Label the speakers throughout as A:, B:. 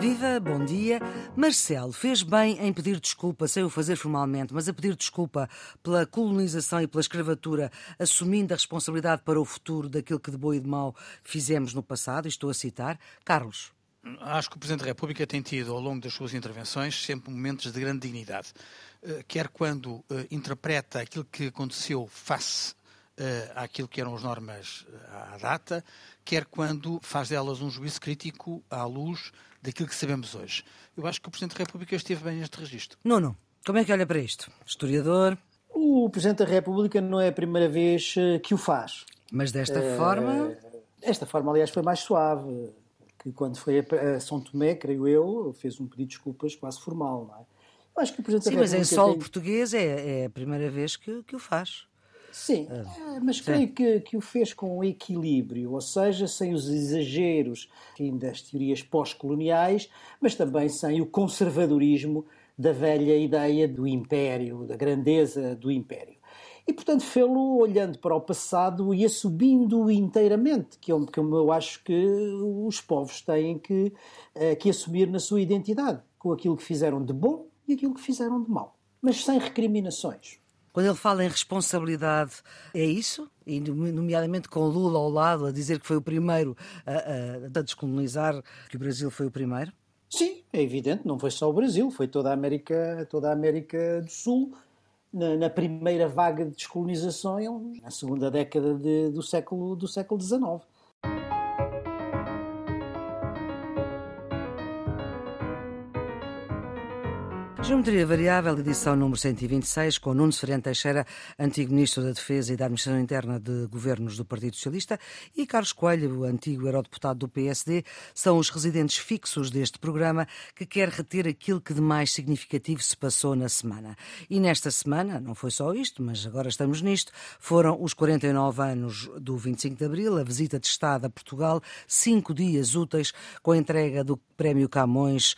A: Viva, bom dia. Marcelo fez bem em pedir desculpa, sem o fazer formalmente, mas a pedir desculpa pela colonização e pela escravatura, assumindo a responsabilidade para o futuro daquilo que de bom e de mau fizemos no passado, estou a citar. Carlos.
B: Acho que o Presidente da República tem tido, ao longo das suas intervenções, sempre momentos de grande dignidade. Eh, quer quando eh, interpreta aquilo que aconteceu face àquilo que eram as normas uh, à data, quer quando faz delas um juízo crítico à luz daquilo que sabemos hoje. Eu acho que o Presidente da República esteve bem neste registro.
A: Não, não. Como é que olha para isto? Historiador?
C: O Presidente da República não é a primeira vez eh, que o faz.
A: Mas desta uh, forma.
C: Esta forma, aliás, foi mais suave. Que quando foi a São Tomé, creio eu, fez um pedido de desculpas quase formal, não é?
A: Eu acho que o Presidente Sim, da República. Mas em solo tem... português é, é, a primeira vez que, que o faz.
C: Sim, ah, eh, mas creio que, que o fez com equilíbrio, ou seja, sem os exageros das teorias pós-coloniais, mas também sem o conservadorismo da velha ideia do império, da grandeza do império. E, portanto, fê-lo olhando para o passado e assumindo inteiramente, que é que eu acho que os povos têm que, eh, que assumir na sua identidade, com aquilo que fizeram de bom e aquilo que fizeram de mal, mas sem recriminações.
A: Quando ele fala em responsabilidade, é isso? E, nomeadamente com Lula ao lado, a dizer que foi o primeiro a, a, a descolonizar, que o Brasil foi o primeiro?
C: Sim, é evidente, não foi só o Brasil, foi toda a América, toda a América do Sul, na, na primeira vaga de descolonização, na segunda década de, do, século, do século XIX.
A: Geometria Variável, edição número 126, com Nuno Ferente Teixeira, antigo Ministro da Defesa e da Administração Interna de Governos do Partido Socialista, e Carlos Coelho, antigo eurodeputado do PSD, são os residentes fixos deste programa que quer reter aquilo que de mais significativo se passou na semana. E nesta semana, não foi só isto, mas agora estamos nisto, foram os 49 anos do 25 de Abril, a visita de Estado a Portugal, cinco dias úteis com a entrega do Prémio Camões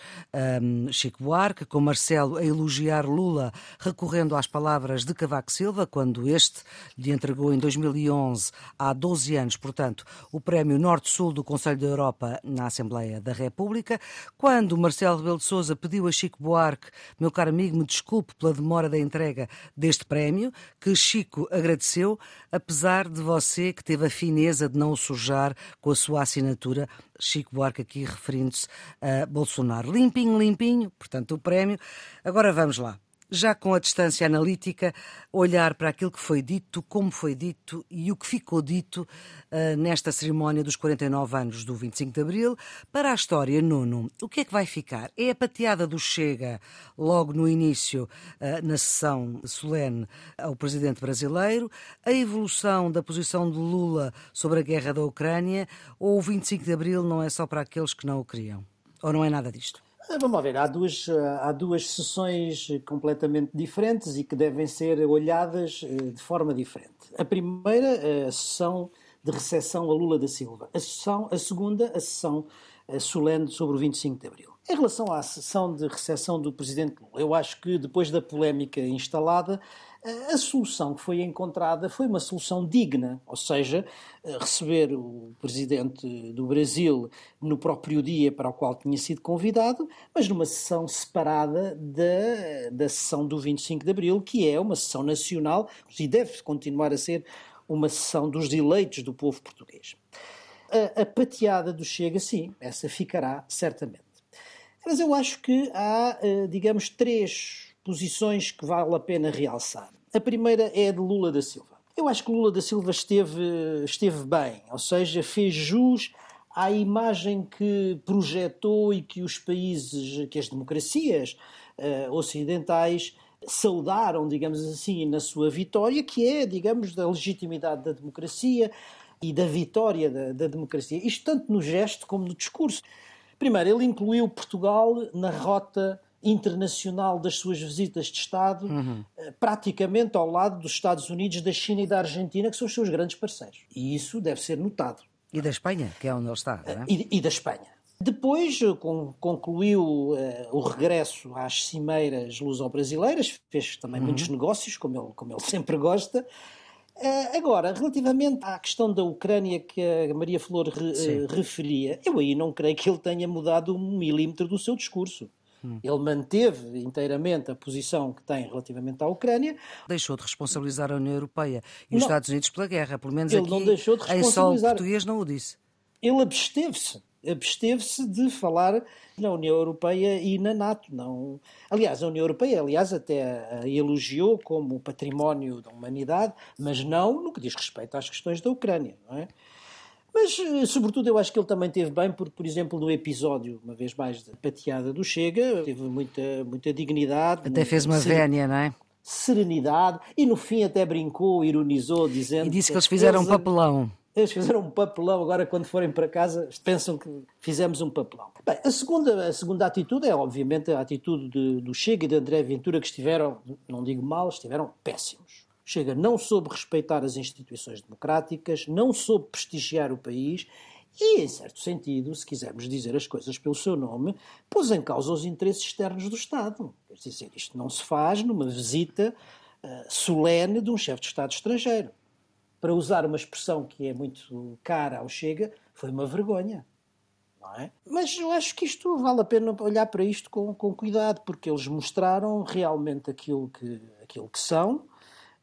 A: um, Chico Buarque, com Marcelo Marcelo a elogiar Lula, recorrendo às palavras de Cavaco Silva, quando este lhe entregou em 2011, há 12 anos, portanto, o Prémio Norte-Sul do Conselho da Europa na Assembleia da República, quando Marcelo Rebelo de Sousa pediu a Chico Buarque, meu caro amigo, me desculpe pela demora da entrega deste prémio, que Chico agradeceu, apesar de você que teve a fineza de não o sujar com a sua assinatura Chico Buarque aqui referindo-se a Bolsonaro. Limpinho, limpinho, portanto, o prémio. Agora vamos lá já com a distância analítica, olhar para aquilo que foi dito, como foi dito e o que ficou dito uh, nesta cerimónia dos 49 anos do 25 de Abril. Para a história, Nuno, o que é que vai ficar? É a pateada do Chega, logo no início, uh, na sessão solene ao presidente brasileiro, a evolução da posição de Lula sobre a guerra da Ucrânia, ou o 25 de Abril não é só para aqueles que não o queriam? Ou não é nada disto?
C: Ah, vamos ver, há duas, ah, há duas sessões completamente diferentes e que devem ser olhadas eh, de forma diferente. A primeira, a sessão de recepção a Lula da Silva. A, sessão, a segunda, a sessão solene sobre o 25 de Abril. Em relação à sessão de recepção do Presidente Lula, eu acho que depois da polémica instalada, a solução que foi encontrada foi uma solução digna, ou seja, receber o presidente do Brasil no próprio dia para o qual tinha sido convidado, mas numa sessão separada da, da sessão do 25 de Abril, que é uma sessão nacional e deve continuar a ser uma sessão dos eleitos do povo português. A, a pateada do Chega, sim, essa ficará certamente. Mas eu acho que há, eh, digamos, três posições que vale a pena realçar. A primeira é a de Lula da Silva. Eu acho que Lula da Silva esteve, esteve bem, ou seja, fez jus à imagem que projetou e que os países, que as democracias uh, ocidentais saudaram, digamos assim, na sua vitória, que é, digamos, da legitimidade da democracia e da vitória da, da democracia. Isto tanto no gesto como no discurso. Primeiro, ele incluiu Portugal na rota internacional das suas visitas de Estado, uhum. Eh, praticamente ao lado dos Estados Unidos, da China e da Argentina, que são os seus grandes parceiros. E isso deve ser notado.
A: E da Espanha, que é onde ele está, não é?
C: E, e da Espanha. Depois eh, concluiu uh, o regresso às cimeiras luso-brasileiras, fez também uhum. muitos negócios, como ele, como ele sempre gosta, Uh, agora, relativamente à questão da Ucrânia que a Maria Flor re, uh, referia, eu aí não creio que ele tenha mudado um milímetro do seu discurso. Hum. Ele manteve inteiramente a posição que tem relativamente à Ucrânia.
A: Deixou de responsabilizar a União Europeia e os não, Estados Unidos pela guerra, pelo menos
C: ele
A: aqui
C: não deixou de
A: em solo português não o disse.
C: Ele absteve-se absteve-se de falar na União Europeia e na NATO. Não. Aliás, a União Europeia, aliás, até a elogiou como património da humanidade, mas não no que diz respeito às questões da Ucrânia. Não é? Mas, eh, sobretudo, eu acho que ele também teve bem, porque, por exemplo, no episódio, uma vez mais, de pateada do Chega, teve muita, muita dignidade.
A: Até fez uma vénia, não é?
C: Serenidade, e no fim até brincou, ironizou, dizendo.
A: E disse que eles fizeram um papelão.
C: Eles fizeram um papelão, agora quando forem para casa pensam que fizemos um papelão. Bem, a segunda, a segunda atitude é, obviamente, a atitude de, do Chega e de André Ventura, que estiveram, não digo mal, estiveram péssimos. Chega não soube respeitar as instituições democráticas, não soube prestigiar o país e, em certo sentido, se quisermos dizer as coisas pelo seu nome, pôs em causa os interesses externos do Estado. Quer dizer, isto não se faz numa visita uh, solene de um chefe de Estado estrangeiro para usar uma expressão que é muito cara ao Chega, foi uma vergonha. É? Mas eu acho que isto vale a pena olhar para isto com, com cuidado, porque eles mostraram realmente aquilo que, aquilo que são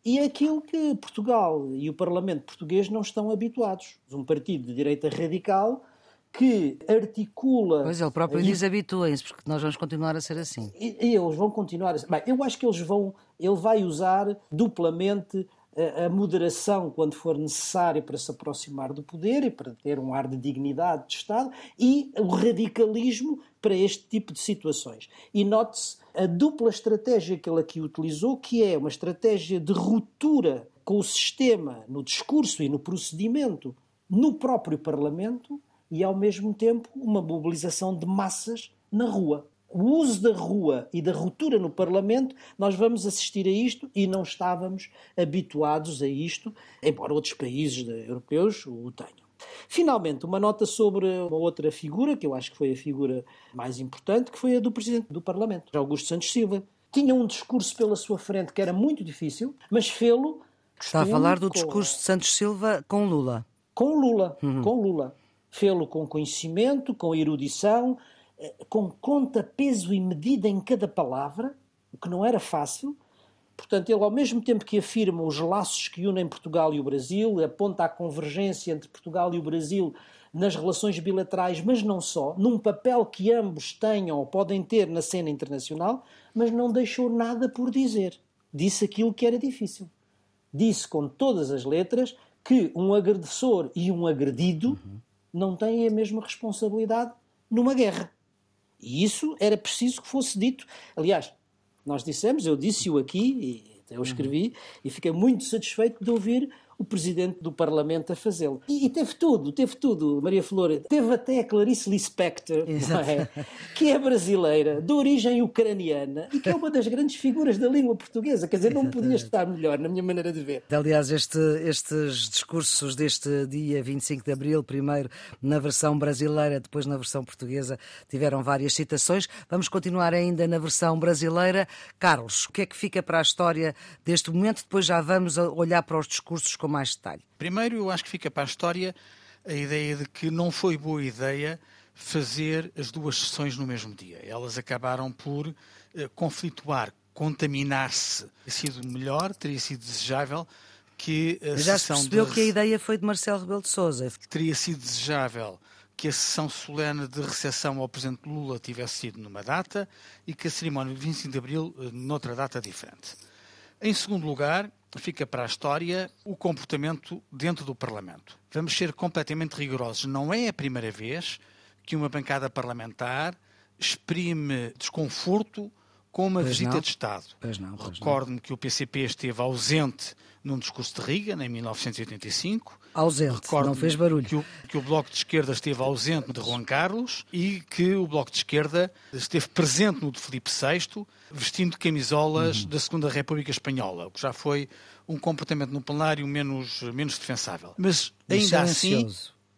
C: e aquilo que Portugal e o Parlamento português não estão habituados. Um partido de direita radical que articula.
A: Pois ele próprio diz habituem-se, porque nós vamos continuar a ser assim.
C: E, e, eles vão continuar a ser. Bem, eu acho que eles vão. Ele vai usar duplamente a moderação quando for necessário para se aproximar do poder e para ter um ar de dignidade de Estado e o radicalismo para este tipo de situações. E note-se a dupla estratégia que ele aqui utilizou, que é uma estratégia de ruptura com o sistema no discurso e no procedimento no próprio Parlamento e, ao mesmo tempo, uma mobilização de massas na rua o uso da rua e da ruptura no Parlamento, nós vamos assistir a isto e não estávamos habituados a isto, embora outros países europeus o tenham. Finalmente, uma nota sobre uma outra figura, que eu acho que foi a figura mais importante, que foi a do Presidente do Parlamento, Augusto Santos Silva. Tinha um discurso pela sua frente que era muito difícil, mas fê-lo.
A: Está a falar do discurso de Santos Silva com Lula.
C: Com Lula, uhum. com Lula. Fê-lo com conhecimento, com erudição, com conta, peso e medida em cada palavra, o que não era fácil. Portanto, ele, ao mesmo tempo que afirma os laços que unem Portugal e o Brasil, aponta a convergência entre Portugal e o Brasil nas relações bilaterais, mas não só, num papel que ambos tenham ou podem ter na cena internacional, mas não deixou nada por dizer. Disse aquilo que era difícil. Disse com todas as letras que um agressor e um agredido uhum. não têm a mesma responsabilidade numa guerra. E isso era preciso que fosse dito. Aliás, nós dissemos, eu disse-o aqui, e eu escrevi, e fiquei muito satisfeito de ouvir o Presidente do Parlamento a fazê-lo. E, e, teve tudo, teve tudo, Maria Flor. Teve até a Clarice Lispector, é? que é brasileira, de origem ucraniana, e que é uma das grandes figuras da língua portuguesa. Quer dizer, não podia estar melhor, na minha maneira de ver.
A: Aliás, este, estes discursos deste dia 25 de Abril, primeiro na versão brasileira, depois na versão portuguesa, tiveram várias citações. Vamos continuar ainda na versão brasileira. Carlos, o que é que fica para a história deste momento? Depois já vamos olhar para os discursos com mais detalhe.
B: Primeiro, eu acho que fica para a história a ideia de que não foi boa ideia fazer as duas sessões no mesmo dia. Elas acabaram por eh, conflituar, contaminar-se. Teria sido melhor, teria sido desejável que a
A: Já
B: sessão
A: se percebeu
B: de...
A: que a ideia foi de Marcelo Rebelo de Sousa.
B: Teria sido desejável que a sessão solene de recepção ao Presidente Lula tivesse sido numa data e que a cerimónia de 25 de Abril eh, noutra data diferente. Em segundo lugar, fica para a história o comportamento dentro do Parlamento. Vamos ser completamente rigorosos. Não é a primeira vez que uma bancada parlamentar exprime desconforto com uma pois visita
A: não.
B: de Estado.
A: Recordo-me
B: que o PCP esteve ausente num discurso de Reagan, em 1985.
A: Ausente, não fez barulho.
B: Que o, que o, Bloco de Esquerda esteve ausente de Juan Carlos e que o Bloco de Esquerda esteve presente no de Filipe VI, vestindo camisolas uhum. da Segunda República Espanhola, o que já foi um comportamento no plenário menos, menos defensável. Mas ainda assim,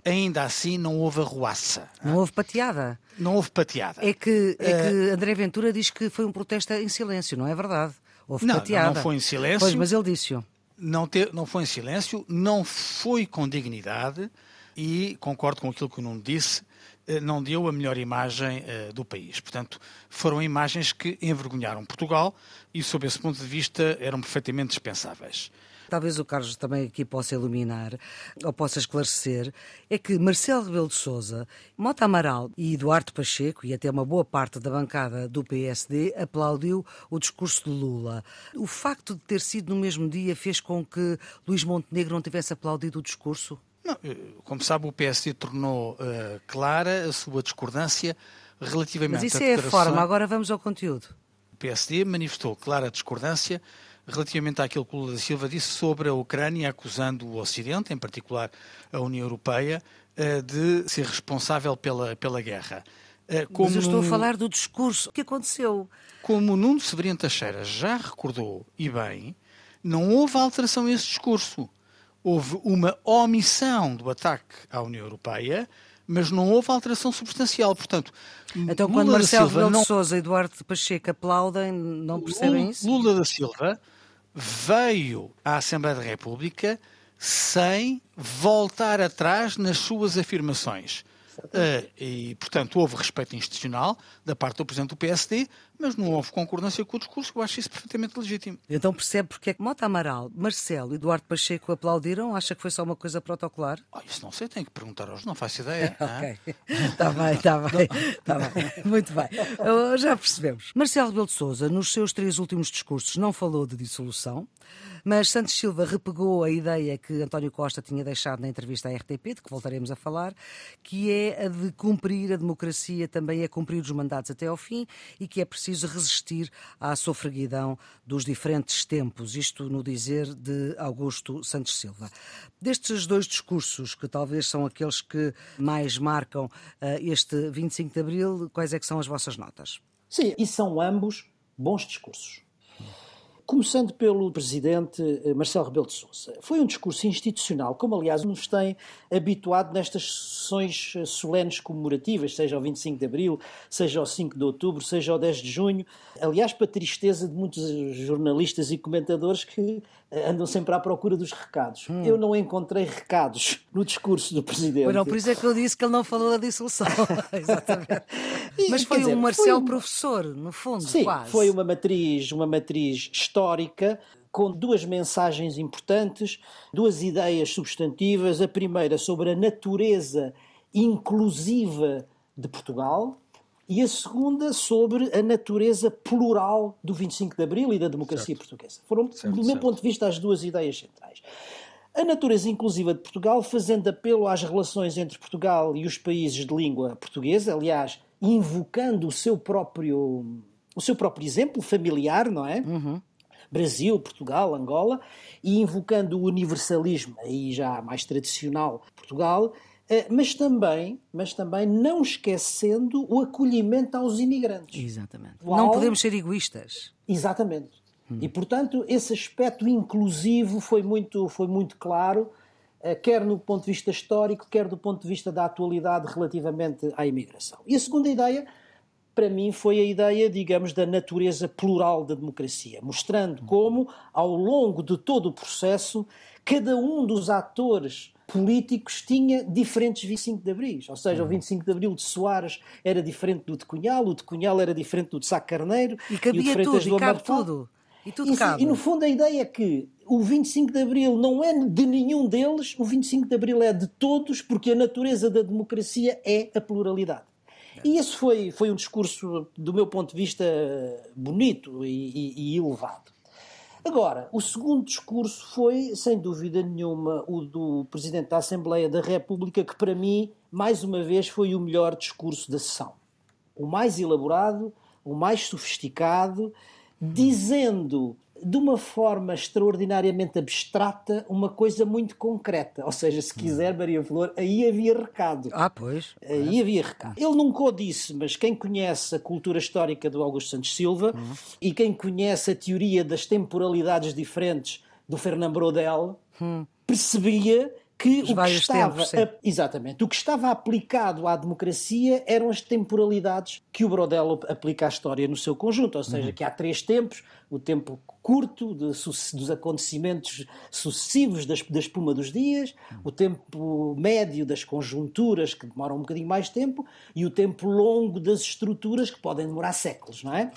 B: ainda assim não houve arruaça.
A: Não houve pateada.
B: Não houve pateada.
A: É que, é que André Ventura diz que foi um protesto em silêncio, não é verdade? Houve
B: não,
A: pateada.
B: Não foi em silêncio.
A: Pois, mas ele disse-o.
B: não, não foi em silêncio, não foi com dignidade e concordo com aquilo que o Nuno disse, eh, não deu a melhor imagem uh, do país. Portanto, foram imagens que envergonharam Portugal e, sob esse ponto de vista, eram perfeitamente dispensáveis.
A: Talvez o Carlos também aqui possa iluminar ou possa esclarecer, é que Marcelo Rebelo de Sousa, Mota Amaral e Eduardo Pacheco, e até uma boa parte da bancada do PSD, aplaudiu o discurso de Lula. O facto de ter sido no mesmo dia fez com que Luís Montenegro não tivesse aplaudido o discurso?
B: Não, eh, como sabe, o PSD tornou uh, clara a sua discordância relativamente
A: Mas isso é a forma, agora vamos ao conteúdo.
B: O PSD manifestou clara discordância relativamente àquilo que Lula da Silva disse sobre a Ucrânia, acusando o Ocidente, em particular a União Europeia, uh, de ser responsável pela, pela guerra.
A: Como, Mas eu estou a falar do discurso. O que aconteceu?
B: Como Nuno Severino Teixeira já recordou, e bem, não houve alteração a esse discurso houve uma omissão do ataque à União Europeia, mas não houve alteração substancial. Portanto,
A: então, Lula quando Marcelo Rebelo não... de Sousa e Eduardo Pacheco aplaudem, não percebem
B: Lula,
A: isso?
B: Lula da Silva veio à Assembleia da República sem voltar atrás nas suas afirmações. Uh, e, portanto, houve respeito institucional da parte do Presidente do PSD, mas não houve concordância com o discurso, eu acho isso perfeitamente legítimo.
A: Então percebe porque é que Mota Amaral, Marcelo e Eduardo Pacheco aplaudiram? Acha que foi só uma coisa protocolar?
B: Oh, isso não sei, tenho que perguntar aos, não faço ideia.
A: ok, está bem, está bem, está bem, muito bem. Já percebemos. Marcelo Rebelo de Sousa, nos seus três últimos discursos, não falou de dissolução, mas Santos Silva repegou a ideia que António Costa tinha deixado na entrevista à RTP, de que voltaremos a falar, que é a de cumprir a democracia, também é cumprir os mandatos até ao fim e que é preciso resistir à sofreguidão dos diferentes tempos, isto no dizer de Augusto Santos Silva. Destes dois discursos, que talvez são aqueles que mais marcam uh, este 25 de Abril, quais é que são as vossas notas?
C: Sim, e são ambos bons discursos. Começando pelo presidente eh, Marcelo Rebelo de Sousa. Foi um discurso institucional, como aliás nos tem habituado nestas sessões eh, solenes comemorativas, seja ao 25 de Abril, seja ao 5 de Outubro, seja ao 10 de Junho. Aliás, para tristeza de muitos jornalistas e comentadores que andam sempre à procura dos recados. Hum. Eu não encontrei recados no discurso do presidente.
A: Não, por isso é que eu disse que ele não falou da dissolução. Exatamente. Mas foi dizer, um Marcelo foi professor, no fundo,
C: Sim,
A: quase.
C: foi uma matriz, uma matriz histórica com duas mensagens importantes, duas ideias substantivas. A primeira sobre a natureza inclusiva de Portugal e a segunda sobre a natureza plural do 25 de Abril e da democracia certo. portuguesa. Foram, certo, do meu certo. ponto de vista, as duas ideias centrais. A natureza inclusiva de Portugal, fazendo apelo às relações entre Portugal e os países de língua portuguesa, aliás, invocando o seu próprio, o seu próprio exemplo familiar, não é? Uhum. Brasil, Portugal, Angola, e invocando o universalismo, aí já mais tradicional, Portugal, mas também, mas também não esquecendo o acolhimento aos imigrantes.
A: Exatamente. Não podemos ser egoístas.
C: Exatamente. Hum. E, portanto, esse aspecto inclusivo foi muito, foi muito claro, eh, quer no ponto de vista histórico, quer do ponto de vista da atualidade relativamente à imigração. E a segunda ideia para mim, foi a ideia, digamos, da natureza plural da democracia, mostrando como, ao longo de todo o processo, cada um dos atores políticos tinha diferentes 25 de Abril. Ou seja, o 25 de Abril de Soares era diferente do de Cunhal, o de Cunhal era diferente do de Sá Carneiro.
A: E cabia e tudo, e cabe tudo. E, tudo
C: e,
A: cabe.
C: e no fundo a ideia é que o 25 de Abril não é de nenhum deles, o 25 de Abril é de todos, porque a natureza da democracia é a pluralidade. E esse foi, foi um discurso, do meu ponto de vista, bonito e, e, e elevado. Agora, o segundo discurso foi, sem dúvida nenhuma, o do Presidente da Assembleia da República, que para mim, mais uma vez, foi o melhor discurso da sessão. O mais elaborado, o mais sofisticado, dizendo de uma forma extraordinariamente abstrata uma coisa muito concreta. Ou seja, se quiser, Maria Flor, aí havia recado.
A: Ah, pois.
C: Aí é. havia recado. Ele nunca o disse, mas quem conhece a cultura histórica do Augusto Santos Silva uhum. e quem conhece a teoria das temporalidades diferentes do Fernando Brodel, uhum. percebia que o que estava
A: tempos,
C: exatamente o que estava aplicado à democracia eram as temporalidades que o Brodel aplica à história no seu conjunto, ou seja, uhum. que há três tempos, o tempo curto de, dos acontecimentos sucessivos da, da espuma dos dias, o tempo médio das conjunturas que demoram um bocadinho mais tempo e o tempo longo das estruturas que podem demorar séculos, não é?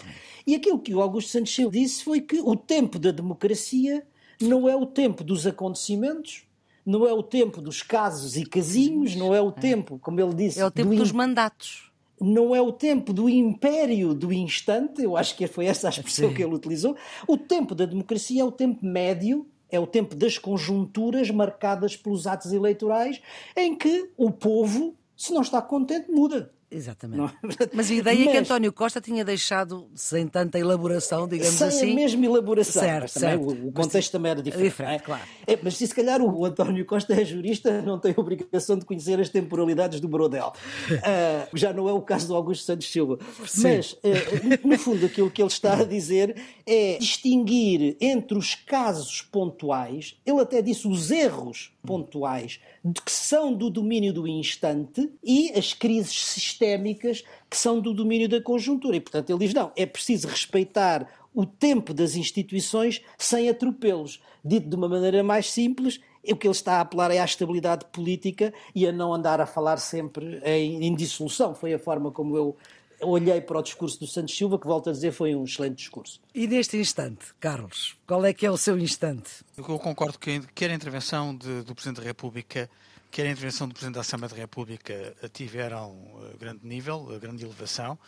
C: E aquilo que o Augusto Santos Silva disse foi que o tempo da democracia não é o tempo dos acontecimentos não é o tempo dos casos e casinhos, não é o tempo, como ele disse.
A: É o tempo do dos mandatos.
C: Não é o tempo do império do instante, eu acho que foi essa a expressão Sim. que ele utilizou. O tempo da democracia é o tempo médio, é o tempo das conjunturas marcadas pelos atos eleitorais, em que o povo, se não está contente, muda.
A: Exatamente. É Mas a ideia Mas, é que António Costa tinha deixado sem tanta elaboração, digamos
C: sem
A: assim.
C: Sem a mesma elaboração. Certo, certo. O, o contexto mas, também era diferente. diferente é?
A: claro.
C: É, mas se, se calhar o António Costa é jurista, não tem obrigação de conhecer as temporalidades do Brodel. Uh, já não é o caso do Augusto Santos Silva. Sim. Mas, uh, no fundo, aquilo que ele está a dizer é distinguir entre os casos pontuais, ele até disse os erros pontuais, que são do domínio do instante, e as crises sistémicas que são do domínio da conjuntura. E, portanto, ele diz: não, é preciso respeitar o tempo das instituições sem atropelos. Dito de uma maneira mais simples, o que ele está a apelar é à estabilidade política e a não andar a falar sempre em, em dissolução. Foi a forma como eu olhei para o discurso do Santos Silva, que volto a dizer foi um excelente discurso.
A: E neste instante, Carlos, qual é que é o seu instante?
B: Eu concordo que quer a intervenção de, do Presidente da República, quer a intervenção do Presidente da Assembleia da República tiveram uh, grande nível, uh, grande elevação.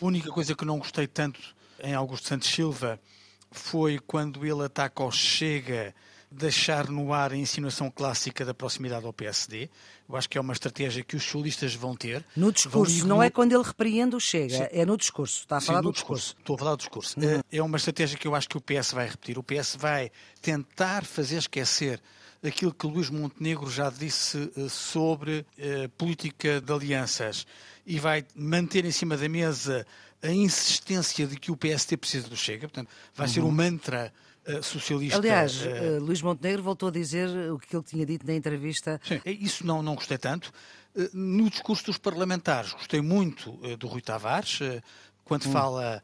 B: A única coisa que não gostei tanto em Augusto Santos Silva foi quando ele ataca o Chega deixar no ar a insinuação clássica da proximidade ao PSD. Eu acho que é uma estratégia que os socialistas vão ter.
A: No discurso, não é quando ele repreende o Chega, Sim. é no discurso. Está a falar Sim, do discurso. discurso.
B: Estou a falar do discurso. Uhum. É uma estratégia que eu acho que o PS vai repetir. O PS vai tentar fazer esquecer aquilo que Luís Montenegro já disse eh, sobre eh, política de alianças e vai manter em cima da mesa a insistência de que o PST precisa do Chega. Portanto, vai uhum. ser um mantra eh, socialista.
A: Aliás, uh, Luís Montenegro voltou a dizer o que ele tinha dito na entrevista.
B: Sim, isso não, não gostei tanto. Uh, no discurso dos parlamentares, gostei muito do Rui Tavares, quando hum. fala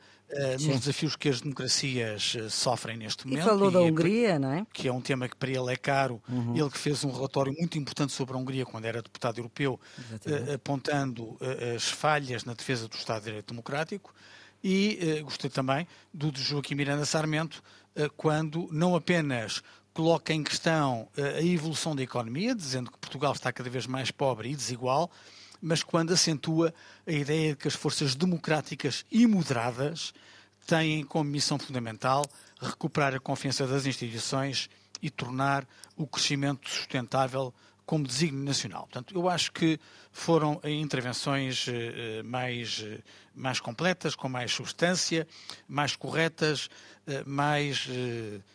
B: nos desafios que as democracias sofrem neste momento.
A: E falou
B: e
A: da é Hungria, não é?
B: Que é um tema que para ele é caro. Uhum. Ele que fez um relatório muito importante sobre a Hungria quando era deputado europeu, apontando as falhas na defesa do Estado de Direito Democrático. E gostei também do de Joaquim Miranda Sarmento, eh, quando não apenas coloca em questão eh, a evolução da economia, dizendo que Portugal está cada vez mais pobre e desigual, mas quando acentua a ideia de que as forças democráticas e moderadas têm como missão fundamental recuperar a confiança das instituições e tornar o crescimento sustentável como desígnio nacional. Portanto, eu acho que foram intervenções eh, mais, eh, mais completas, com mais substância, mais corretas, eh, mais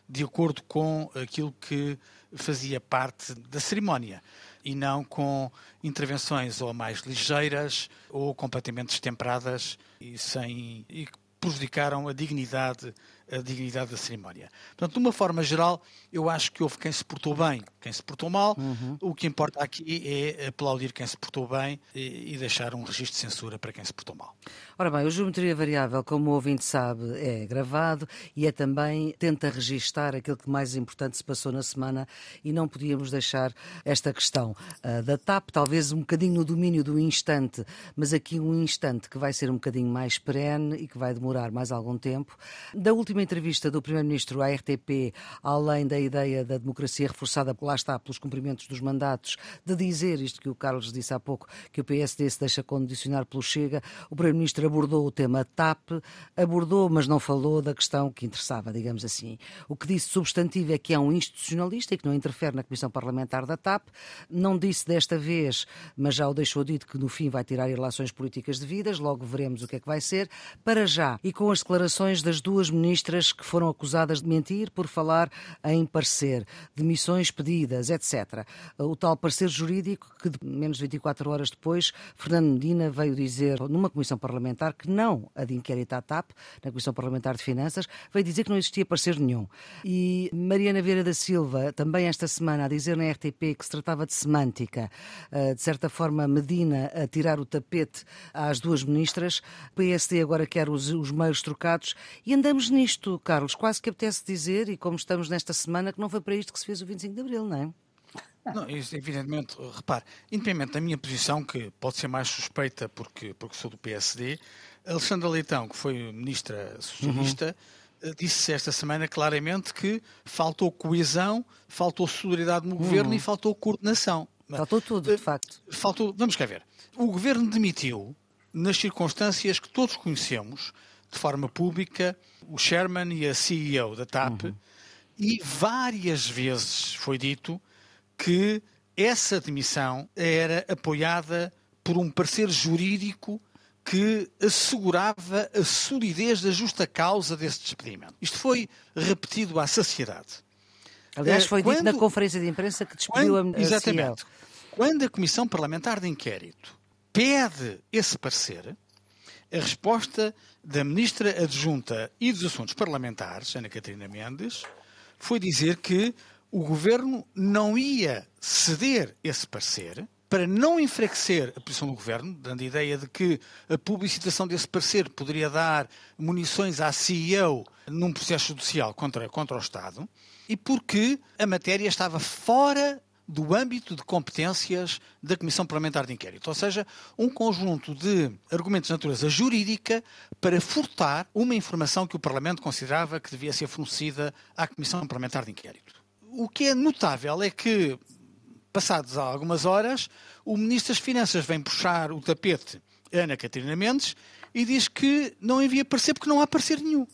B: de acordo com aquilo que fazia parte da cerimónia e não com intervenções ou mais ligeiras ou completamente destemperadas e sem e que prejudicaram a dignidade a dignidade da cerimónia. Portanto, de uma forma geral, eu acho que houve quem se portou bem, quem se portou mal. Uhum. O que importa aqui é aplaudir quem se portou bem e, e, deixar um registro de censura para quem se portou mal.
A: Ora bem, o Geometria Variável, como o ouvinte sabe, é gravado e é também, tenta registar aquilo que mais importante se passou na semana e não podíamos deixar esta questão uh, da TAP, talvez um bocadinho no domínio do instante, mas aqui um instante que vai ser um bocadinho mais perene e que vai demorar mais algum tempo. Da última última entrevista do Primeiro-Ministro à RTP, além da ideia da democracia reforçada, lá está, pelos cumprimentos dos mandatos, de dizer isto que o Carlos disse há pouco, que o PSD se deixa condicionar pelo Chega, o Primeiro-Ministro abordou o tema TAP, abordou, mas não falou da questão que interessava, digamos assim. O que disse substantivo é que é um institucionalista e que não interfere na Comissão Parlamentar da TAP. Não disse desta vez, mas já o deixou dito que no fim vai tirar relações políticas devidas, logo veremos o que é que vai ser. Para já, e com as declarações das duas ministras ministras que foram acusadas de mentir por falar em parecer, demissões pedidas, etc. O tal parecer jurídico que, menos de 24 horas depois, Fernando Medina veio dizer numa comissão parlamentar que não a de inquérito à TAP, na Comissão Parlamentar de Finanças, veio dizer que não existia parecer nenhum. E Mariana Vieira da Silva, também esta semana, a dizer na RTP que se tratava de semântica, eh, de certa forma, Medina a tirar o tapete às duas ministras, o PSD agora quer os, os meios trocados, e andamos nisto, Carlos. Quase que apetece dizer, e como estamos nesta semana, que não foi para isto que se fez o 25 de Abril, não é?
B: Não, isso, evidentemente, repare, independente da minha posição, que pode ser mais suspeita porque, porque sou do PSD, Alexandra Leitão, que foi ministra socialista, uhum. disse esta semana claramente que faltou coesão, faltou solidariedade no uhum. governo e faltou coordenação.
A: Faltou tudo, de eh, facto.
B: Faltou, vamos cá ver. O governo demitiu, nas circunstâncias que todos conhecemos, de forma pública, o chairman e a CEO da TAP, uhum. e várias vezes foi dito que essa demissão era apoiada por um parecer jurídico que assegurava a solidez da justa causa desse despedimento. Isto foi repetido à saciedade.
A: Aliás, foi quando, dito na conferência de imprensa que despediu
B: quando, a Exatamente. CEO. Quando a Comissão Parlamentar de Inquérito pede esse parecer, a resposta da Ministra Adjunta e dos Assuntos Parlamentares, Ana Catarina Mendes, foi dizer que o governo não ia ceder esse parecer para não enfraquecer a posição do governo, dando a ideia de que a publicitação desse parecer poderia dar munições à CEO num processo judicial contra, contra o Estado, e porque a matéria estava fora do âmbito de competências da Comissão Parlamentar de Inquérito. Ou seja, um conjunto de argumentos de natureza jurídica para furtar uma informação que o Parlamento considerava que devia ser fornecida à Comissão Parlamentar de Inquérito o que é notável é que, passados algumas horas, o Ministro das Finanças vem puxar o tapete a Ana Catarina Mendes e diz que não envia parecer porque não há parecer nenhum.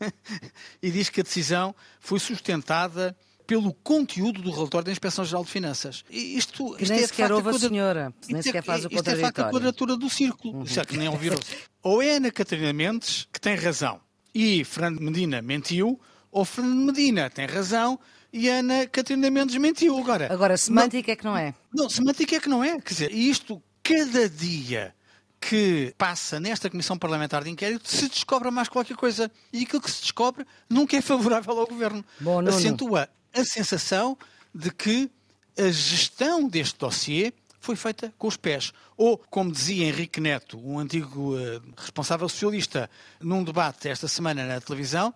B: e diz que a decisão foi sustentada pelo conteúdo do relatório da Inspeção-Geral de Finanças.
A: Isto, isto nem é sequer a, senhora, nem sequer faz o
B: Isto é de facto a quadratura do círculo. Uhum. É que nem ouviram. ou é Ana Catarina Mendes que tem razão e Fernando Medina mentiu, ou Fernando Medina tem razão e Ana Catarina Mendes mentiu. Agora,
A: Agora semântica não, é que não é.
B: Não, semântica é que não é. Quer dizer, isto, cada dia que passa nesta Comissão Parlamentar de Inquérito se descobre mais qualquer coisa. E aquilo que se descobre nunca é favorável ao Governo. Bom, não, Acentua. A sensação de que a gestão deste dossiê foi feita com os pés. Ou, como dizia Henrique Neto, um antigo uh, responsável socialista, num debate esta semana na televisão,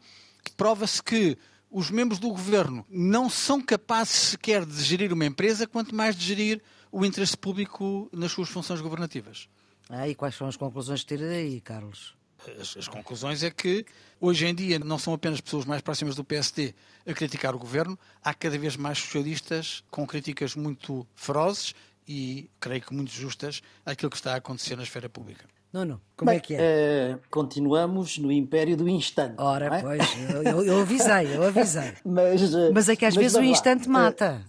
B: prova-se que os membros do governo não são capazes sequer de gerir uma empresa, quanto mais de gerir o interesse público nas suas funções governativas.
A: Ah, e quais são as conclusões que tira daí, Carlos?
B: As, as, conclusões é que hoje em dia não são apenas pessoas mais próximas do PSD a criticar o governo, há cada vez mais socialistas com críticas muito ferozes e, creio que muito justas, àquilo que está a acontecer na esfera pública.
A: Nuno, como
C: Bem,
A: é que é?
C: Uh, continuamos no império do instante.
A: Ora,
C: é?
A: pois, eu, eu, avisei, eu avisei. mas, uh, mas é que às vezes o instante lá. mata.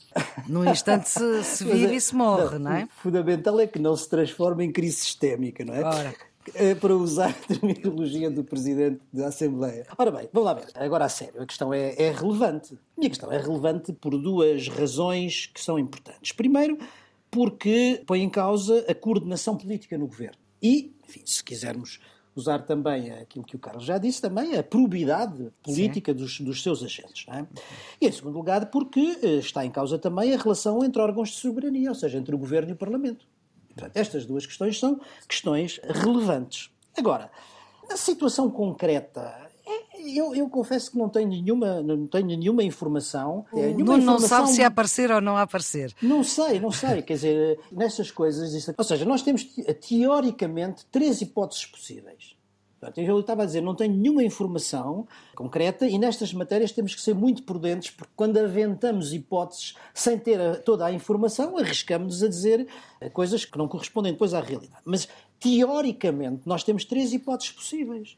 A: No instante se, se vive é, e se morre, não, não é?
C: O fundamental é que não se transforme em crise sistémica, não é? Ora. Uh, para usar a terminologia do Presidente da Assembleia. Ora bem, vamos lá ver. Agora a sério, a questão é, é relevante. A minha questão é relevante por duas razões que são importantes. Primeiro, porque põe em causa a coordenação política no governo. E enfim, se quisermos usar também aquilo que o Carlos já disse, também a probidade política dos, dos, seus agentes. É? E, em segundo lugar, porque eh, está em causa também a relação entre órgãos de soberania, ou seja, entre o Governo e o Parlamento. Portanto, estas duas questões são questões relevantes. Agora, na situação concreta eu, eu, confesso que não tenho nenhuma, não tenho nenhuma informação.
A: É, nenhuma não, informação... não sabe se aparecer ou não aparecer.
C: Não sei, não sei. Quer dizer, nessas coisas. Isso... Ou seja, nós temos teoricamente três hipóteses possíveis. Eu estava a dizer, não tenho nenhuma informação concreta e nestas matérias temos que ser muito prudentes porque quando aventamos hipóteses sem ter toda a informação, arriscamos a dizer coisas que não correspondem depois à realidade. Mas, teoricamente, nós temos três hipóteses possíveis.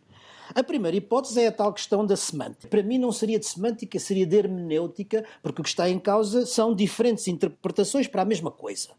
C: A primeira hipótese é a tal questão da semântica. Para mim não seria de semântica, seria de hermenêutica, porque o que está em causa são diferentes interpretações para a mesma coisa.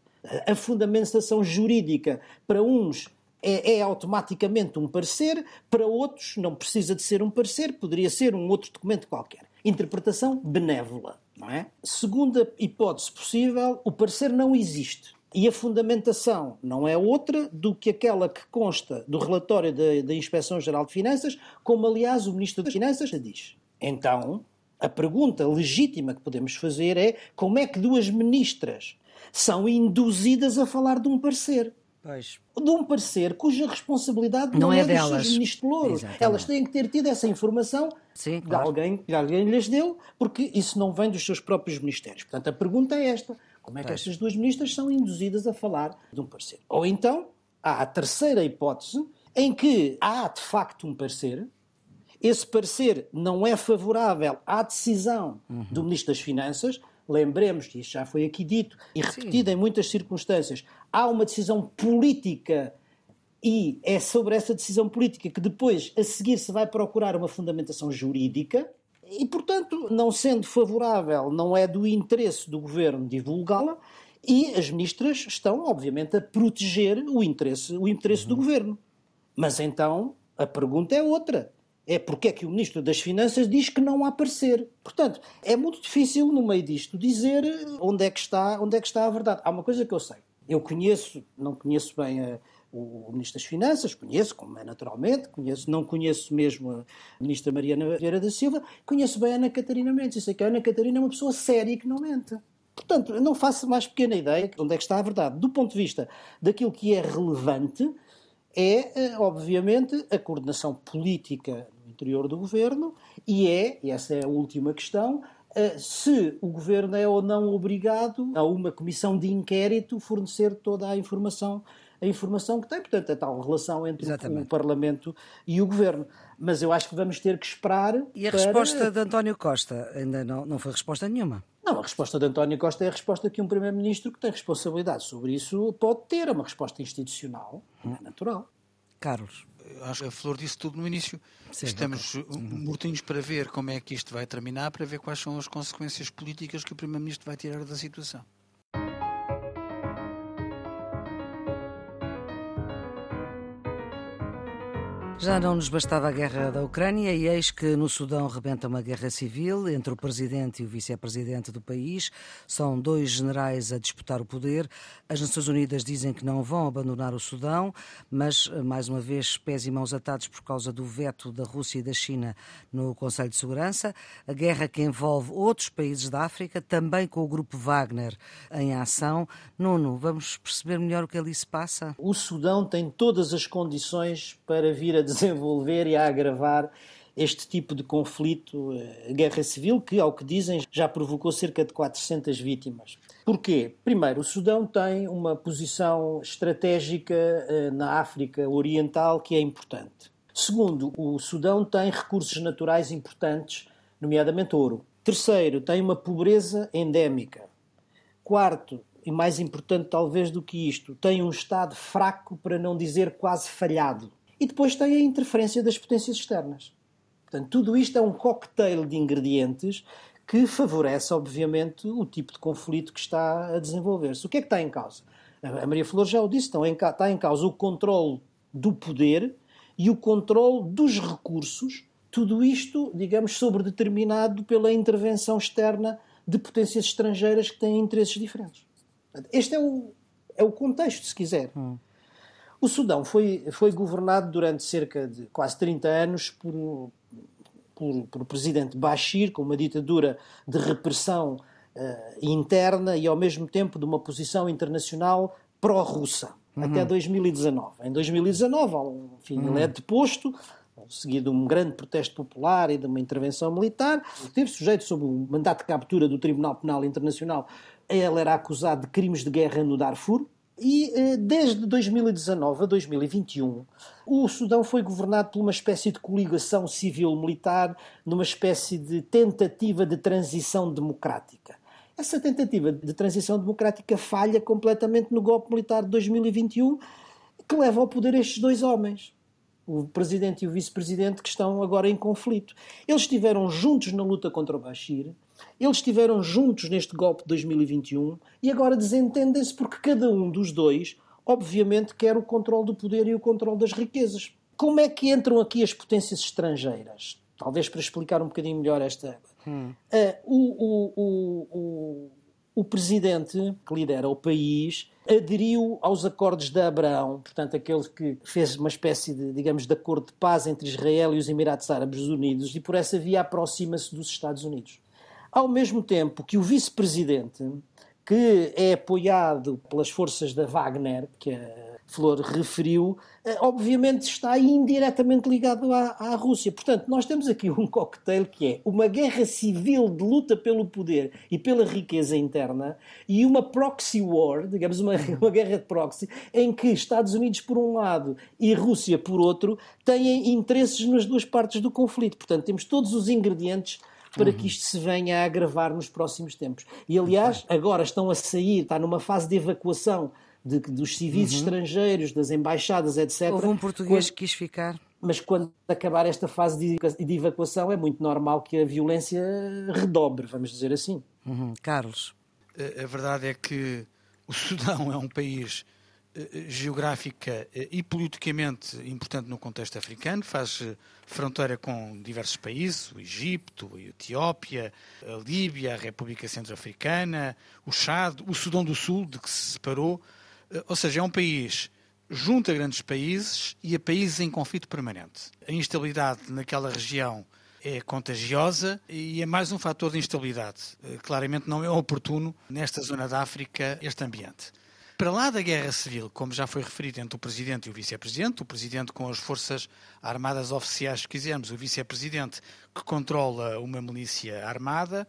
C: A fundamentação jurídica para uns é, é, automaticamente um parecer, para outros não precisa de ser um parecer, poderia ser um outro documento qualquer. Interpretação benévola, não é? Segunda hipótese possível, o parecer não existe. E a fundamentação não é outra do que aquela que consta do relatório da, Inspeção-Geral de Finanças, como aliás o Ministro das Finanças diz. Então, a pergunta legítima que podemos fazer é como é que duas ministras são induzidas a falar de um parecer?
A: Pois.
C: De um parecer cuja responsabilidade não, não é, é delas. dos ministros louros. Elas têm que ter tido essa informação Sim, de alguém que alguém lhes deu, porque isso não vem dos seus próprios ministérios. Portanto, a pergunta é esta: como é que estas duas ministras são induzidas a falar de um parecer? Ou então, há a terceira hipótese, em que há de facto um parecer, esse parecer não é favorável à decisão uhum. do Ministro das Finanças, lembremos que isto já foi aqui dito e repetido Sim. em muitas circunstâncias, há uma decisão política e é sobre essa decisão política que depois, a seguir, se vai procurar uma fundamentação jurídica e, portanto, não sendo favorável, não é do interesse do governo divulgá-la e as ministras estão, obviamente, a proteger o interesse, o interesse uhum. do governo. Mas então a pergunta é outra é porque é que o Ministro das Finanças diz que não há parecer. Portanto, é muito difícil no meio disto dizer onde é que está, onde é que está a verdade. Há uma coisa que eu sei. Eu conheço, não conheço bem a, o Ministro das Finanças, conheço, como é naturalmente, conheço, não conheço mesmo a Ministra Mariana Vieira da Silva, conheço bem a Ana Catarina Mendes. Eu sei que a Ana Catarina é uma pessoa séria e que não mente. Portanto, não faço mais pequena ideia de onde é que está a verdade. Do ponto de vista daquilo que é relevante, é, eh, obviamente, a coordenação política interior do governo e é, e essa é a última questão, eh, se o governo é ou não obrigado a uma comissão de inquérito fornecer toda a informação a informação que tem, portanto, a tal relação entre Exatamente. o Parlamento e o Governo. Mas eu acho que vamos ter que esperar.
A: E a
C: para...
A: resposta de António Costa ainda não, não foi resposta nenhuma.
C: Não, a resposta de António Costa é a resposta que um Primeiro-Ministro que tem responsabilidade sobre isso pode ter, é uma resposta institucional, hum. natural.
A: Carlos
B: acho que a Flor disse tudo no início. Sim, Estamos okay. mortinhos para ver como é que isto vai terminar, para ver quais são as consequências políticas que o Primeiro-Ministro vai tirar da situação.
A: Já não nos bastava a guerra da Ucrânia e eis que no Sudão rebenta uma guerra civil entre o presidente e o vice-presidente do país. São dois generais a disputar o poder. As Nações Unidas dizem que não vão abandonar o Sudão, mas, mais uma vez, pés e mãos atados por causa do veto da Rússia e da China no Conselho de Segurança. A guerra que envolve outros países da África, também com o grupo Wagner em ação. Nuno, vamos perceber melhor o que ali se passa?
C: O Sudão tem todas as condições para vir a desenvolver e a agravar este tipo de conflito, eh, guerra civil, que, ao que dizem, já provocou cerca de 400 vítimas. Porquê? Primeiro, o Sudão tem uma posição estratégica eh, na África Oriental que é importante. Segundo, o Sudão tem recursos naturais importantes, nomeadamente ouro. Terceiro, tem uma pobreza endémica. Quarto, e mais importante talvez do que isto, tem um Estado fraco, para não dizer quase falhado. E depois tem a interferência das potências externas. Portanto, tudo isto é um cocktail de ingredientes que favorece, obviamente, o tipo de conflito que está a desenvolver-se. O que é que está em causa? A Maria Flor já o disse, está em causa o controle do poder e o controle dos recursos, tudo isto, digamos, sobredeterminado pela intervenção externa de potências estrangeiras que têm interesses diferentes. Este é o, é o contexto, se quiser. Hum. O Sudão foi, foi governado durante cerca de quase 30 anos por, por, por o presidente Bashir, com uma ditadura de repressão uh, interna e, ao mesmo tempo, de uma posição internacional pró-russa, uhum. até 2019. Em 2019, enfim, uhum. ele é deposto, seguido de um grande protesto popular e de uma intervenção militar, teve sujeito sob o mandato de captura do Tribunal Penal Internacional. Ele era acusado de crimes de guerra no Darfur, e eh, desde 2019 a 2021, o Sudão foi governado por uma espécie de coligação civil-militar, numa espécie de tentativa de transição democrática. Essa tentativa de transição democrática falha completamente no golpe militar de 2021, que leva ao poder estes dois homens, o presidente e o vice-presidente, que estão agora em conflito. Eles estiveram juntos na luta contra o Bashir, eles estiveram juntos neste golpe de 2021 e agora desentendem-se porque cada um dos dois, obviamente, quer o controle do poder e o controle das riquezas. Como é que entram aqui as potências estrangeiras? Talvez para explicar um bocadinho melhor esta. Hum. Uh, o, o, o, o presidente que lidera o país aderiu aos acordos de Abraão, portanto, aquele que fez uma espécie de, digamos, de acordo de paz entre Israel e os Emirados Árabes Unidos e por essa via aproxima-se dos Estados Unidos. Ao mesmo tempo que o vice-presidente, que é apoiado pelas forças da Wagner, que a Flor referiu, eh, obviamente está indiretamente ligado à, à, Rússia. Portanto, nós temos aqui um cocktail que é uma guerra civil de luta pelo poder e pela riqueza interna e uma proxy war, digamos, uma, uma guerra de proxy, em que Estados Unidos por um lado e Rússia por outro têm interesses nas duas partes do conflito. Portanto, temos todos os ingredientes para que isto se venha a agravar nos próximos tempos. E, aliás, agora estão a sair, está numa fase de evacuação de, dos civis uhum. estrangeiros, das embaixadas, etc.
A: Houve um português que quis ficar.
C: Mas quando acabar esta fase de, evacuação, é muito normal que a violência redobre, vamos dizer assim.
A: Uhum. Carlos.
B: A, a verdade é que o Sudão é um país geográfica eh, e politicamente importante no contexto africano, faz eh, fronteira com diversos países, o Egito, a Etiópia, a Líbia, a República Centro-Africana, o Chad, o Sudão do Sul, de que se separou, eh, ou seja, é um país junto a grandes países e a países em conflito permanente. A instabilidade naquela região é contagiosa e é mais um fator de instabilidade. Eh, claramente não é oportuno nesta zona da África este ambiente. Para lá da guerra civil, como já foi referido entre o Presidente e o Vice-Presidente, o Presidente com as forças armadas oficiais, se quisermos, o Vice-Presidente que controla uma milícia armada,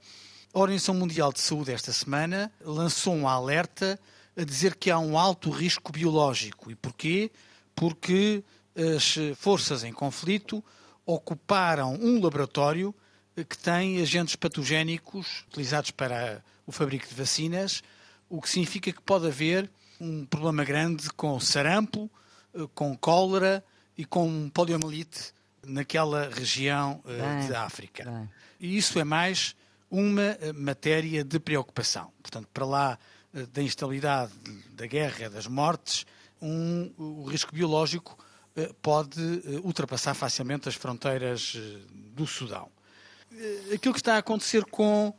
B: a Organização Mundial de Saúde esta semana lançou um alerta a dizer que há um alto risco biológico. E porquê? Porque as forças em conflito ocuparam um laboratório que tem agentes patogénicos utilizados para o fabrico de vacinas, o que significa que pode haver um problema grande com sarampo, com cólera e com poliomielite naquela região uh, bem, de África. Bem. E isso é mais uma matéria de preocupação. Portanto, para lá da instabilidade, da guerra, das mortes, um, o risco biológico eh, pode eh, ultrapassar facilmente as fronteiras eh, do Sudão. Aquilo que está a acontecer com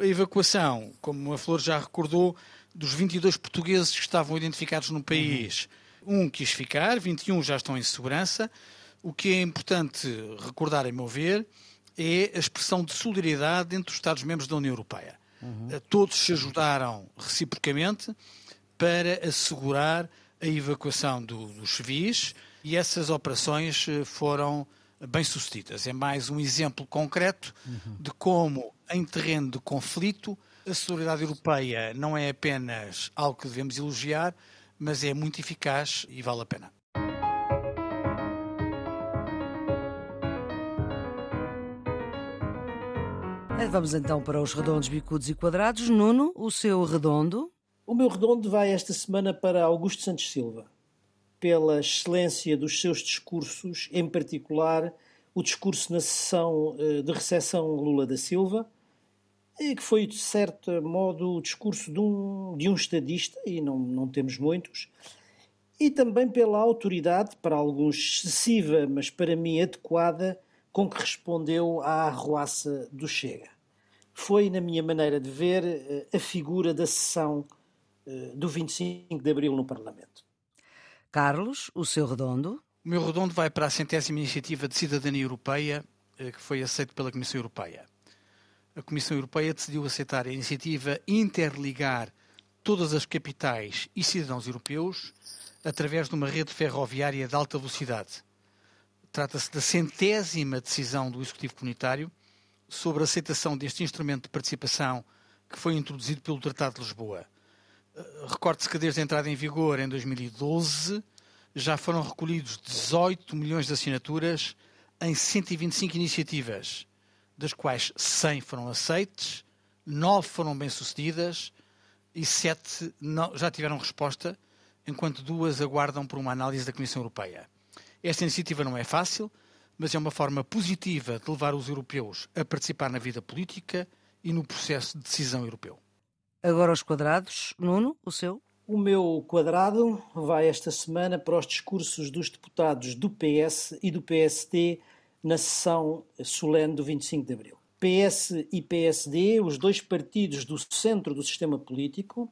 B: a evacuação, como a Flor já recordou, dos 22 portugueses que estavam identificados no país, uhum. um quis ficar, 21 já estão em segurança. O que é importante recordar, a meu ver, é a expressão de solidariedade entre os Estados-membros da União Europeia. Uhum. Todos se ajudaram reciprocamente para assegurar a evacuação do, dos civis e essas operações eh, foram bem-sucedidas. É mais um exemplo concreto uhum. de como, em terreno de conflito, a solidariedade europeia não é apenas algo que devemos elogiar, mas é muito eficaz e vale a pena.
A: Vamos então para os redondos, bicudos e quadrados. Nuno, o seu redondo?
C: O meu redondo vai esta semana para Augusto Santos Silva, pela excelência dos seus discursos, em particular o discurso na sessão eh, de recepção Lula da Silva, que foi, de certo modo, o discurso de um, de um estadista, e não, não temos muitos, e também pela autoridade, para alguns excessiva, mas para mim adequada, com que respondeu à arruaça do Chega foi, na minha maneira de ver, eh, a figura da sessão eh, do 25 de Abril no Parlamento.
A: Carlos, o seu redondo?
B: O meu redondo vai para a centésima iniciativa de cidadania europeia eh, que foi aceita pela Comissão Europeia. A Comissão Europeia decidiu aceitar a iniciativa interligar todas as capitais e cidadãos europeus através de uma rede ferroviária de alta velocidade. Trata-se da centésima decisão do Executivo Comunitário sobre a aceitação deste instrumento de participação que foi introduzido pelo Tratado de Lisboa. Recorde-se que desde a entrada em vigor em 2012 já foram recolhidos 18 milhões de assinaturas em 125 iniciativas, das quais 100 foram aceites, 9 foram bem-sucedidas e 7 já tiveram resposta, enquanto duas aguardam por uma análise da Comissão Europeia. Esta iniciativa não é fácil, mas é uma forma positiva de levar os europeus a participar na vida política e no processo de decisão europeu.
A: Agora os quadrados. Nuno, o seu?
C: O meu quadrado vai esta semana para os discursos dos deputados do PS e do PST na sessão solene do 25 de Abril. PS e PSD, os dois partidos do centro do sistema político,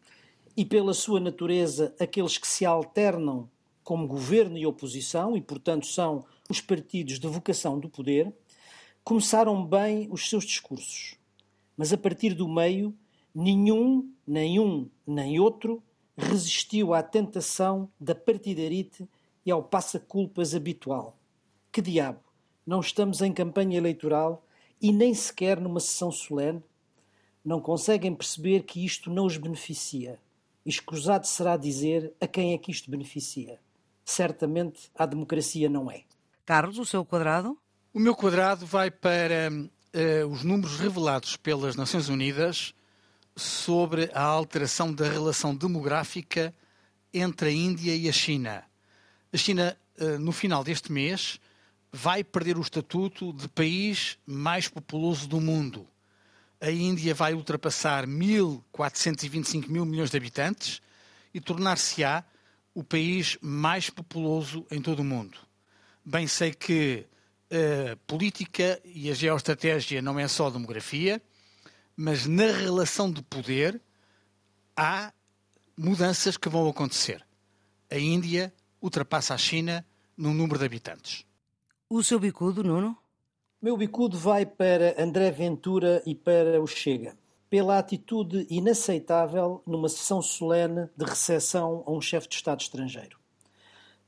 C: e pela sua natureza, aqueles que se alternam como governo e oposição, e portanto são os partidos de vocação do poder, começaram bem os seus discursos. Mas a partir do meio, nenhum, nem um, nem outro resistiu à tentação da partidarite e ao passa-culpas habitual. Que diabo! Não estamos em campanha eleitoral e nem sequer numa sessão solene? Não conseguem perceber que isto não os beneficia. Escusado será dizer a quem é que isto beneficia. Certamente à democracia não é.
A: Carlos, o seu quadrado?
B: O meu quadrado vai para uh, os números revelados pelas Nações Unidas sobre a alteração da relação demográfica entre a Índia e a China. A China, uh, no final deste mês, vai perder o estatuto de país mais populoso do mundo. A Índia vai ultrapassar 1.425 mil milhões de habitantes e tornar-se-á o país mais populoso em todo o mundo. Bem sei que a política e a geoestratégia não é só demografia, mas na relação de poder há mudanças que vão acontecer. A Índia ultrapassa a China no número de habitantes.
A: O seu bicudo, Nuno?
C: Meu bicudo vai para André Ventura e para o Chega, pela atitude inaceitável numa sessão solene de recepção a um chefe de Estado estrangeiro.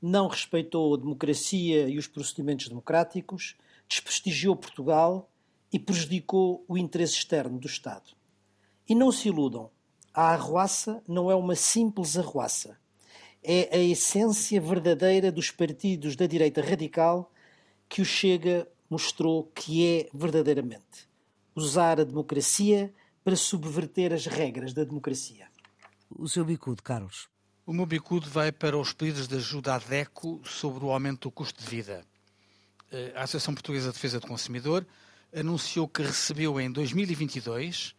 C: Não respeitou a democracia e os procedimentos democráticos, desprestigiou Portugal e prejudicou o interesse externo do Estado. E não se iludam, a arruaça não é uma simples arruaça. É a essência verdadeira dos partidos da direita radical que o Chega mostrou que é verdadeiramente usar a democracia para subverter as regras da democracia.
A: O seu bicudo, Carlos?
B: O meu bicudo vai para os pedidos de ajuda à DECO sobre o aumento do custo de vida. Eh, a Associação Portuguesa de Defesa do Consumidor anunciou que recebeu em 2022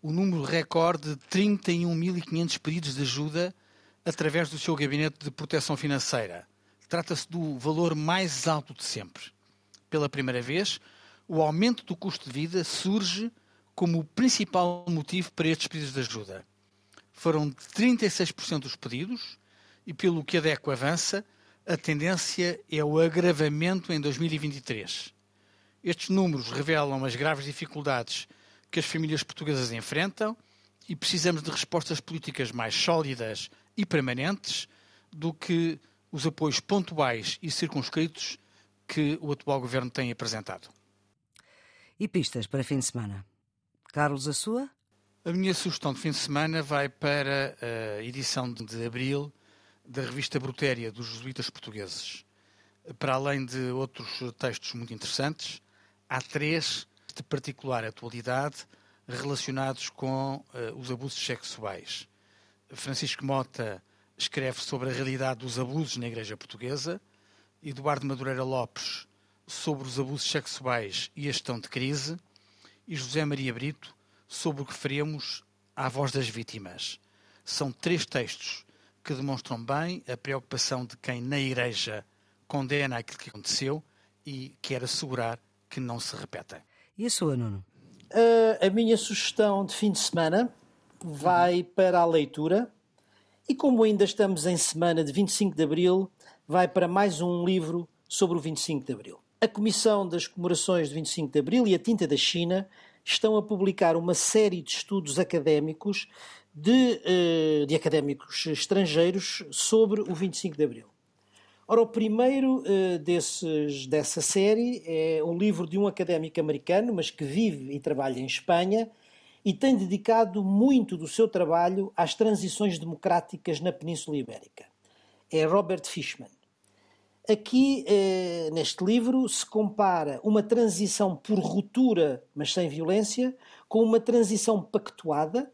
B: o número recorde de 31.500 pedidos de ajuda através do seu gabinete de proteção financeira. Trata-se do valor mais alto de sempre. Pela primeira vez, o aumento do custo de vida surge como o principal motivo para estes pedidos de ajuda. Foram 36% dos pedidos e, pelo que a DECO avança, a tendência é o agravamento em 2023. Estes números revelam as graves dificuldades que as famílias portuguesas enfrentam e precisamos de respostas políticas mais sólidas e permanentes do que os apoios pontuais e circunscritos que o atual governo tem apresentado.
A: E pistas para fim de semana? Carlos, a sua?
B: A minha sugestão de fim de semana vai para a edição de abril da revista Brutéria dos Jesuítas Portugueses. Para além de outros textos muito interessantes, há três de particular atualidade relacionados com uh, os abusos sexuais. Francisco Mota escreve sobre a realidade dos abusos na Igreja Portuguesa, Eduardo Madureira Lopes sobre os abusos sexuais e a gestão de crise, e José Maria Brito sobre o que faremos à voz das vítimas. São três textos que demonstram bem a preocupação de quem na Igreja condena aquilo que aconteceu e quer assegurar que não se repeta.
A: E a sua, Nuno?
C: Uh, a minha sugestão de fim de semana vai para a leitura e como ainda estamos em semana de 25 de Abril, vai para mais um livro sobre o 25 de Abril. A Comissão das Comemorações de 25 de Abril e a Tinta da China estão a publicar uma série de estudos académicos de, uh, de académicos estrangeiros sobre o 25 de Abril. Ora, o primeiro uh, desses, dessa série é um livro de um académico americano, mas que vive e trabalha em Espanha e tem dedicado muito do seu trabalho às transições democráticas na Península Ibérica. É Robert Fishman. Aqui, eh, neste livro, se compara uma transição por ruptura, mas sem violência, com uma transição pactuada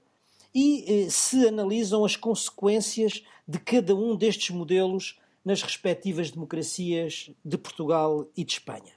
C: e eh, se analisam as consequências de cada um destes modelos nas respectivas democracias de Portugal e de Espanha.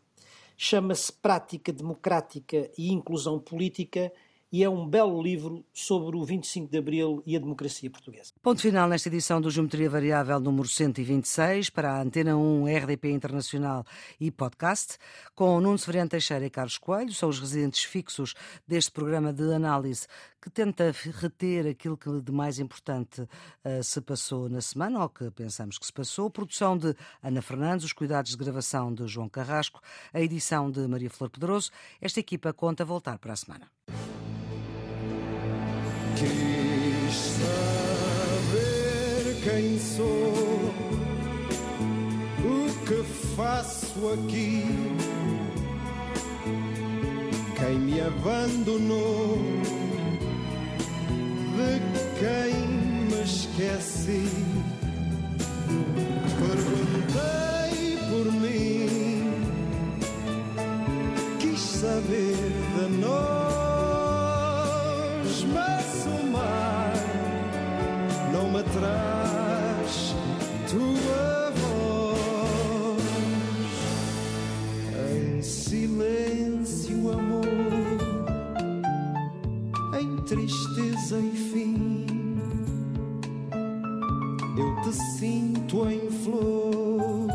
C: Chama-se Prática Democrática e Inclusão Política e é um belo livro sobre o 25 de Abril e a democracia portuguesa.
A: Ponto final nesta edição do Geometria Variável número 126 para a Antena 1, RDP Internacional e podcast, com Nuno Severiano Teixeira e Carlos Coelho, são os residentes fixos deste programa de análise que tenta reter aquilo que de mais importante uh, se passou na semana, ou que pensamos que se passou. Produção de Ana Fernandes, os cuidados de gravação de João Carrasco, a edição de Maria Flor Pedroso. Esta equipa conta voltar para a semana.
D: Quis saber quem sou, o que faço aqui, quem me abandonou, de quem me esqueci. Perguntei por mim, quis saber e fim. Eu te sinto em flor,